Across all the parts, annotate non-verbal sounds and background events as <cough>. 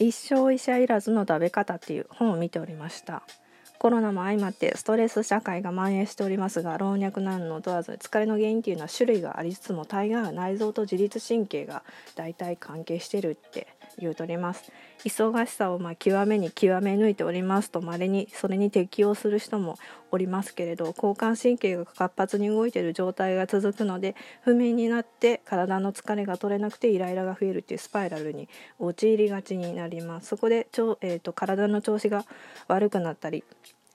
一生医者いらずの食べ方っていう本を見ておりました。コロナも相まってストレス社会が蔓延しておりますが老若男女問わず疲れの原因っていうのは種類がありつつも大概は内臓と自律神経が大体関係してるって言うとります。忙しさをま極めに極め抜いておりますとまれにそれに適応する人もおりますけれど交感神経が活発に動いている状態が続くので不眠になって体の疲れが取れなくてイライラが増えるっていうスパイラルに陥りがちになります。そこでちょ、えーと体の調子が悪くなったり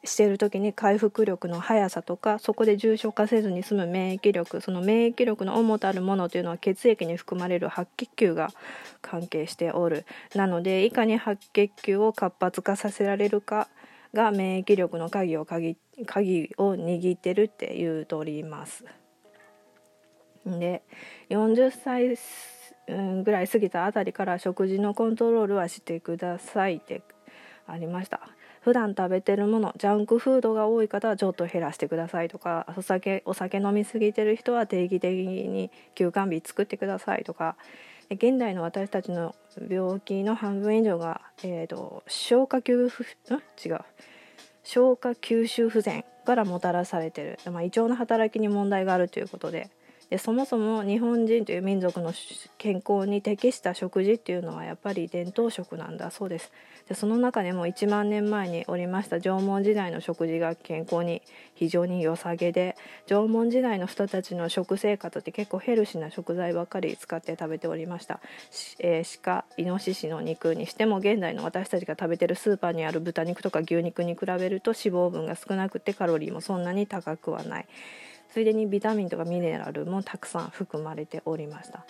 している時に回復力の速さとかそこで重症化せずに済む免疫力その免疫力の主たるものというのは血液に含まれる白血球が関係しておるなのでいかに白血球を活発化させられるかが免疫力の鍵を鍵鍵を握ってるっていうとおります。で40歳ぐらい過ぎたあたりから食事のコントロールはしてくださいってありました。普段食べてるものジャンクフードが多い方はちょっと減らしてくださいとかお酒お酒飲みすぎてる人は定期的に休館日作ってくださいとか。現代の私たちの病気の半分以上が、えーと、消化吸違う。消化吸収不全からもたらされてる、まあ、胃腸の働きに問題があるということで。でそもそも日本人という民族の健康に適した食事っていうのはやっぱり伝統食なんだそうです。でその中でも1万年前におりました縄文時代の食事が健康に非常に良さげで縄文時代の人たちの食生活って結構ヘルシーな食材ばっかり使って食べておりました、えー、鹿イノシシの肉にしても現代の私たちが食べてるスーパーにある豚肉とか牛肉に比べると脂肪分が少なくてカロリーもそんなに高くはない。ついでにビタミンとかミネラルもたくさん含まれておりました。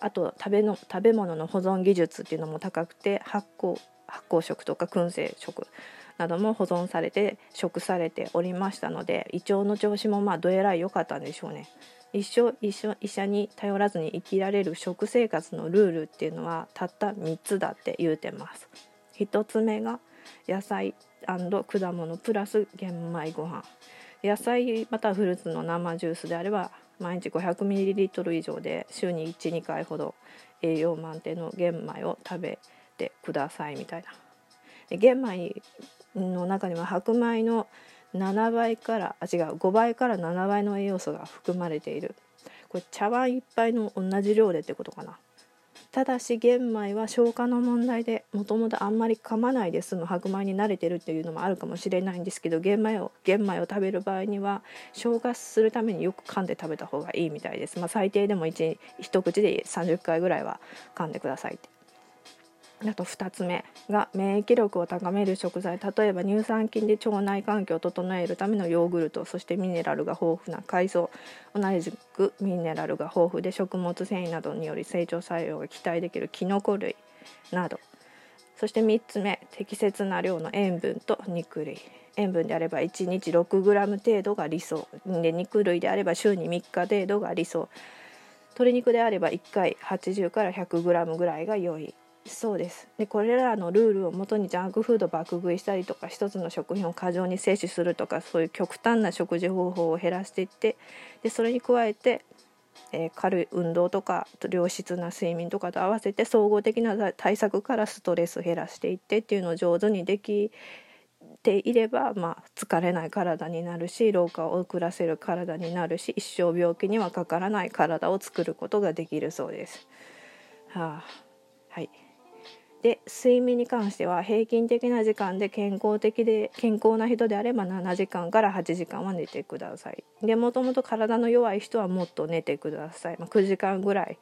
あと食べの食べ物の保存技術っていうのも高くて発酵発酵食とか燻製食なども保存されて食されておりましたので胃腸の調子もまあどえらい良かったんでしょうね。一生一緒医者に頼らずに生きられる食生活のルールっていうのはたった3つだって言うてます。1つ目が野菜果物プラス玄米ご飯。野菜またはフルーツの生ジュースであれば毎日 500ml 以上で週に12回ほど栄養満点の玄米を食べてくださいみたいな。玄米の中には白米の7倍からあ違う5倍から7倍の栄養素が含まれているこれ茶碗1杯の同じ量でってことかなただし玄米は消化の問題でもともとあんまり噛まないで済む白米に慣れてるっていうのもあるかもしれないんですけど玄米を玄米を食べる場合には消化するためによく噛んで食べた方がいいみたいです、まあ、最低でも一口で30回ぐらいは噛んでくださいって。あと2つ目が免疫力を高める食材。例えば乳酸菌で腸内環境を整えるためのヨーグルトそしてミネラルが豊富な海藻。同じくミネラルが豊富で食物繊維などにより成長作用が期待できるキノコ類など。そして3つ目適切な量の塩分と肉類。塩分であれば1日 6g 程度が理想。で肉類であれば週に3日程度が理想。鶏肉であれば1回80から 100g ぐらいが良い。そうです。でこれらのルールをもとにジャンクフード爆食いしたりとか一つの食品を過剰に摂取するとかそういう極端な食事方法を減らしていってでそれに加えて、えー、軽い運動とか良質な睡眠とかと合わせて総合的な対策からストレス減らしていってっていうのを上手にできていれば、まあ、疲れない体になるし老化を遅らせる体になるし一生病気にはかからない体を作ることができるそうです。はあ、はい。で睡眠に関しては平均的な時間で健康的で健康な人であれば7時間から8時間は寝てください。でもともと体の弱い人はもっと寝てください、まあ、9時間ぐらい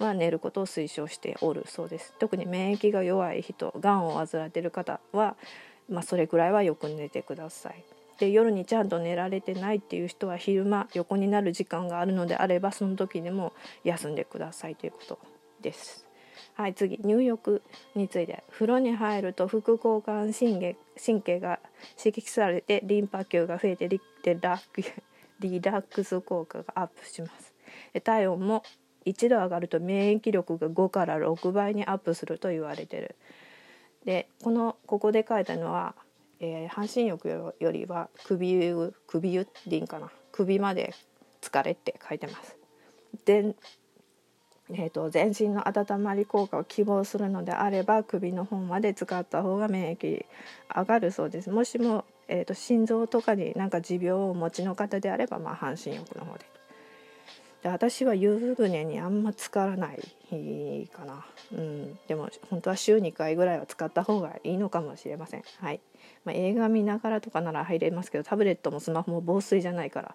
は寝ることを推奨しておるそうです。特に免疫が弱い人がんを患っている方は、まあ、それぐらいはよく寝てください。で夜にちゃんと寝られてないっていう人は昼間横になる時間があるのであればその時でも休んでくださいということです。はい次入浴について風呂に入ると副交感神経神経が刺激されてリンパ球が増えてリラ <laughs> リラックス効果がアップします。体温も1度上がると免疫力が5から6倍にアップすると言われてる。でこのここで書いたのは、えー、半身浴よりは首首湯でいいんかな？首まで疲れって書いてます。でえーと、全身の温まり効果を希望するのであれば首の方まで使った方が免疫上がるそうです。もしも、えーと、心臓とかになんか持病をお持ちの方であれば、まあ、半身浴の方で。で私は湯船にあんま浸からないかな、うん、でも本当は週2回ぐらいは使った方がいいのかもしれません。はいまあ、映画見ながらとかなら入れますけどタブレットもスマホも防水じゃないから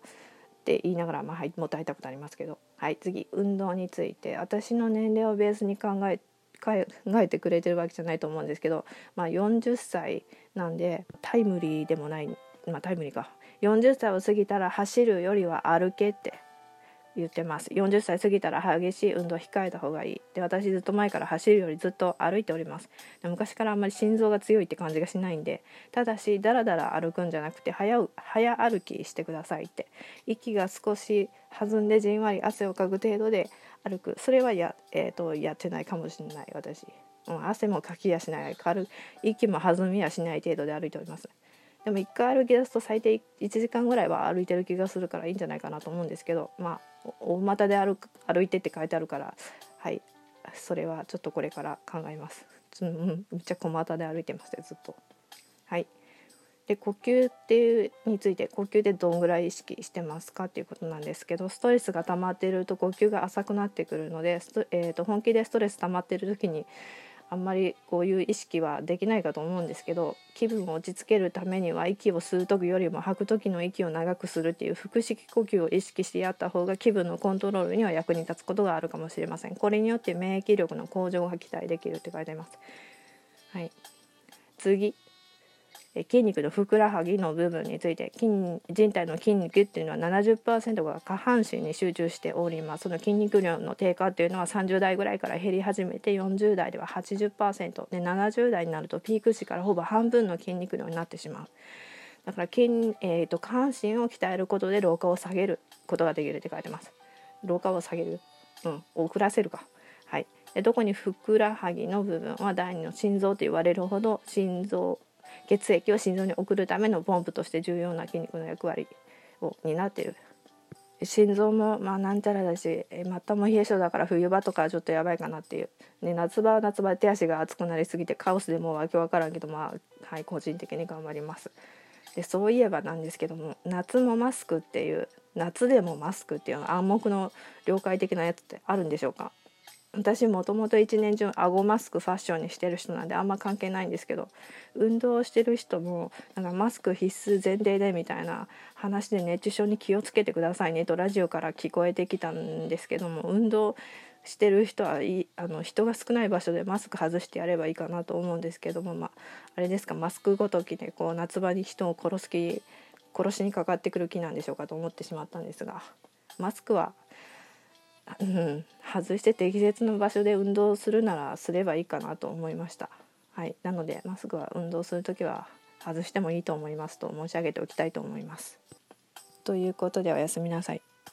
って言いながら、まあ、はい、もっと会いたくなりますけど、はい、次運動について。私の年齢をベースに考え考えてくれてるわけじゃないと思うんですけど、まあ、40歳なんでタイムリーでもない、まあ、タイムリーか。40歳を過ぎたら走るよりは歩けって。言ってます。40歳過ぎたら激しい運動を控えた方がいい。で私ずっと前から走るよりずっと歩いております。で昔からあんまり心臓が強いって感じがしないんでただしだらだら歩くんじゃなくて早早歩きしてくださいって。息が少し弾んでじんわり汗をかく程度で歩く。それはや,、えーと、やってないかもしれない私、うん、汗もかきやしない。軽息も弾みやしない程度で歩いております。でも1回歩き出すと最低1時間ぐらいは歩いてる気がするからいいんじゃないかなと思うんですけどまあ大股で歩く歩いてって書いてあるからはいそれはちょっとこれから考えます。うん、めっちゃ小股で歩いてますずっと。はいで呼吸っていうについて呼吸でどんぐらい意識してますかっていうことなんですけどストレスが溜まってると呼吸が浅くなってくるので、えーと本気でストレス溜まってる時にあんまりこういう意識はできないかと思うんですけど気分を落ち着けるためには息を吸う時よりも吐く時の息を長くするっていう腹式呼吸を意識してやった方が気分のコントロールには役に立つことがあるかもしれません。これによって免疫力の向上が期待できるって書いてます。はい。次。筋肉のふくらはぎの部分について筋人体の筋肉っていうのは70%が下半身に集中しております。その筋肉量の低下っていうのは30代ぐらいから減り始めて40代では80%で70代になるとピーク時からほぼ半分の筋肉量になってしまう。だから筋、えーと、下半身を鍛えることで老化を下げることができるって書いてます。老化を下げる。うん遅らせるか。はい。でどこにふくらはぎの部分は第二の心臓と言われるほど心臓血液を心臓に送るためのポンプとして重要な筋肉の役割を担っている。心臓もまあなんちゃらだしまたも冷え性だから冬場とかちょっとやばいかなっていう、ね、夏場は夏場手足が熱くなりすぎてカオスでもうわけわからんけどまあはい個人的に頑張ります。でそういえばなんですけども夏もマスクっていう夏でもマスクっていうの暗黙の了解的なやつってあるんでしょうか？私もともと一年中顎マスクファッションにしてる人なんであんま関係ないんですけど運動してる人もなんかマスク必須前提でみたいな話で熱中症に気をつけてくださいねとラジオから聞こえてきたんですけども運動してる人はいあの人が少ない場所でマスク外してやればいいかなと思うんですけども、まあ、れですかマスクごときでこう夏場に人を殺す気殺しにかかってくる気なんでしょうかと思ってしまったんですがマスクはうん、外して適切な場所で運動するならすればいいかなと思いました。はい、なのでマスクは運動する時は外してもいいと思いますと申し上げておきたいと思います。ということでおやすみなさい。